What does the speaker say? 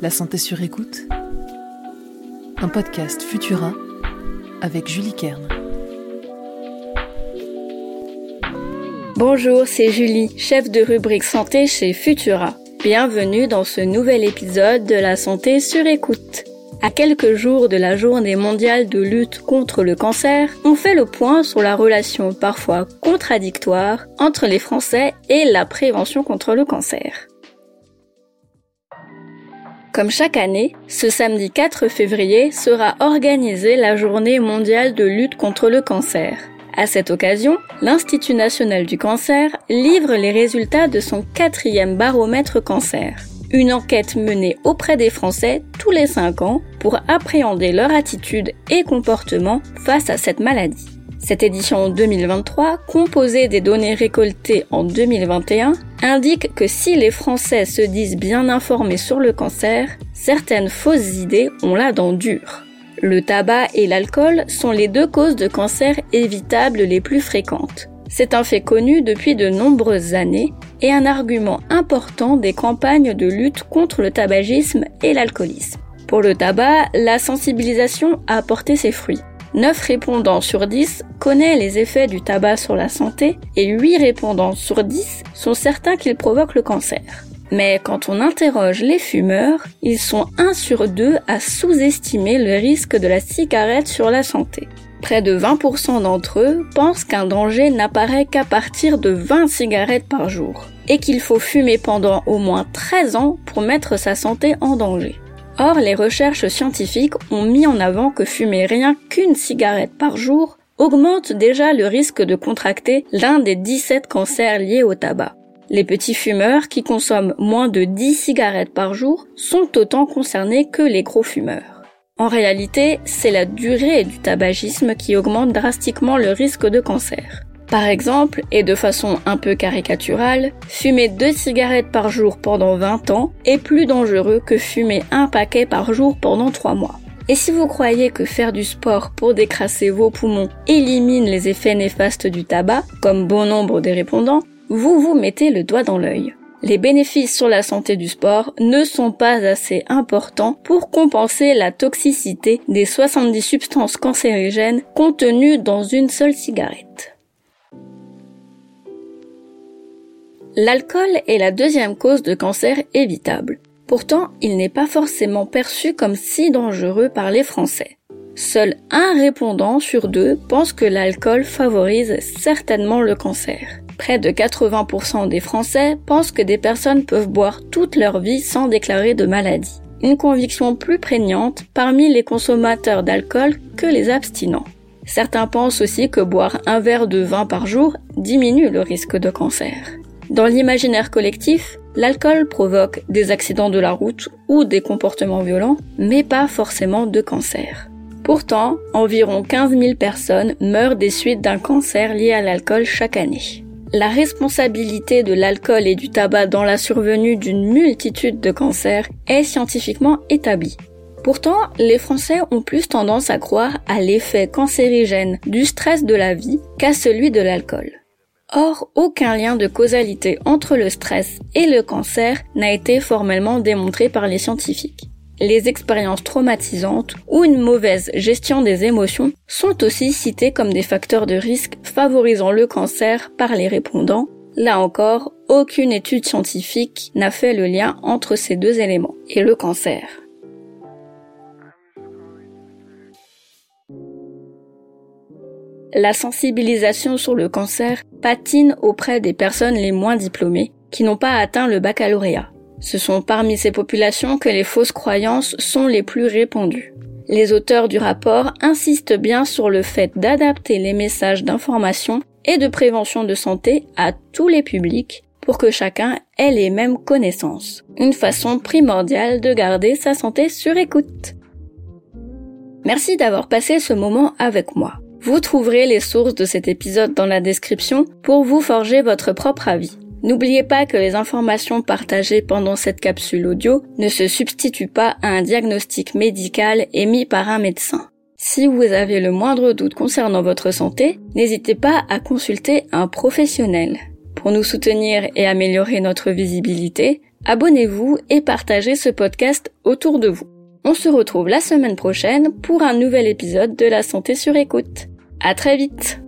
La santé sur écoute. Un podcast Futura avec Julie Kern. Bonjour, c'est Julie, chef de rubrique santé chez Futura. Bienvenue dans ce nouvel épisode de La santé sur écoute. À quelques jours de la journée mondiale de lutte contre le cancer, on fait le point sur la relation parfois contradictoire entre les Français et la prévention contre le cancer. Comme chaque année, ce samedi 4 février sera organisée la journée mondiale de lutte contre le cancer. À cette occasion, l'Institut national du cancer livre les résultats de son quatrième baromètre cancer. Une enquête menée auprès des Français tous les 5 ans pour appréhender leur attitude et comportement face à cette maladie. Cette édition 2023, composée des données récoltées en 2021, indique que si les Français se disent bien informés sur le cancer, certaines fausses idées ont la dent dure. Le tabac et l'alcool sont les deux causes de cancer évitables les plus fréquentes. C'est un fait connu depuis de nombreuses années et un argument important des campagnes de lutte contre le tabagisme et l'alcoolisme. Pour le tabac, la sensibilisation a porté ses fruits. 9 répondants sur 10 connaissent les effets du tabac sur la santé et 8 répondants sur 10 sont certains qu'il provoque le cancer. Mais quand on interroge les fumeurs, ils sont 1 sur 2 à sous-estimer le risque de la cigarette sur la santé. Près de 20% d'entre eux pensent qu'un danger n'apparaît qu'à partir de 20 cigarettes par jour et qu'il faut fumer pendant au moins 13 ans pour mettre sa santé en danger. Or, les recherches scientifiques ont mis en avant que fumer rien qu'une cigarette par jour augmente déjà le risque de contracter l'un des 17 cancers liés au tabac. Les petits fumeurs qui consomment moins de 10 cigarettes par jour sont autant concernés que les gros fumeurs. En réalité, c'est la durée du tabagisme qui augmente drastiquement le risque de cancer. Par exemple, et de façon un peu caricaturale, fumer deux cigarettes par jour pendant 20 ans est plus dangereux que fumer un paquet par jour pendant 3 mois. Et si vous croyez que faire du sport pour décrasser vos poumons élimine les effets néfastes du tabac, comme bon nombre des répondants, vous vous mettez le doigt dans l'œil. Les bénéfices sur la santé du sport ne sont pas assez importants pour compenser la toxicité des 70 substances cancérigènes contenues dans une seule cigarette. L'alcool est la deuxième cause de cancer évitable. Pourtant, il n'est pas forcément perçu comme si dangereux par les Français. Seul un répondant sur deux pense que l'alcool favorise certainement le cancer. Près de 80% des Français pensent que des personnes peuvent boire toute leur vie sans déclarer de maladie. Une conviction plus prégnante parmi les consommateurs d'alcool que les abstinents. Certains pensent aussi que boire un verre de vin par jour diminue le risque de cancer. Dans l'imaginaire collectif, l'alcool provoque des accidents de la route ou des comportements violents, mais pas forcément de cancer. Pourtant, environ 15 000 personnes meurent des suites d'un cancer lié à l'alcool chaque année. La responsabilité de l'alcool et du tabac dans la survenue d'une multitude de cancers est scientifiquement établie. Pourtant, les Français ont plus tendance à croire à l'effet cancérigène du stress de la vie qu'à celui de l'alcool. Or, aucun lien de causalité entre le stress et le cancer n'a été formellement démontré par les scientifiques. Les expériences traumatisantes ou une mauvaise gestion des émotions sont aussi citées comme des facteurs de risque favorisant le cancer par les répondants. Là encore, aucune étude scientifique n'a fait le lien entre ces deux éléments et le cancer. La sensibilisation sur le cancer patine auprès des personnes les moins diplômées qui n'ont pas atteint le baccalauréat. Ce sont parmi ces populations que les fausses croyances sont les plus répandues. Les auteurs du rapport insistent bien sur le fait d'adapter les messages d'information et de prévention de santé à tous les publics pour que chacun ait les mêmes connaissances. Une façon primordiale de garder sa santé sur écoute. Merci d'avoir passé ce moment avec moi. Vous trouverez les sources de cet épisode dans la description pour vous forger votre propre avis. N'oubliez pas que les informations partagées pendant cette capsule audio ne se substituent pas à un diagnostic médical émis par un médecin. Si vous avez le moindre doute concernant votre santé, n'hésitez pas à consulter un professionnel. Pour nous soutenir et améliorer notre visibilité, abonnez-vous et partagez ce podcast autour de vous. On se retrouve la semaine prochaine pour un nouvel épisode de La Santé sur écoute. À très vite!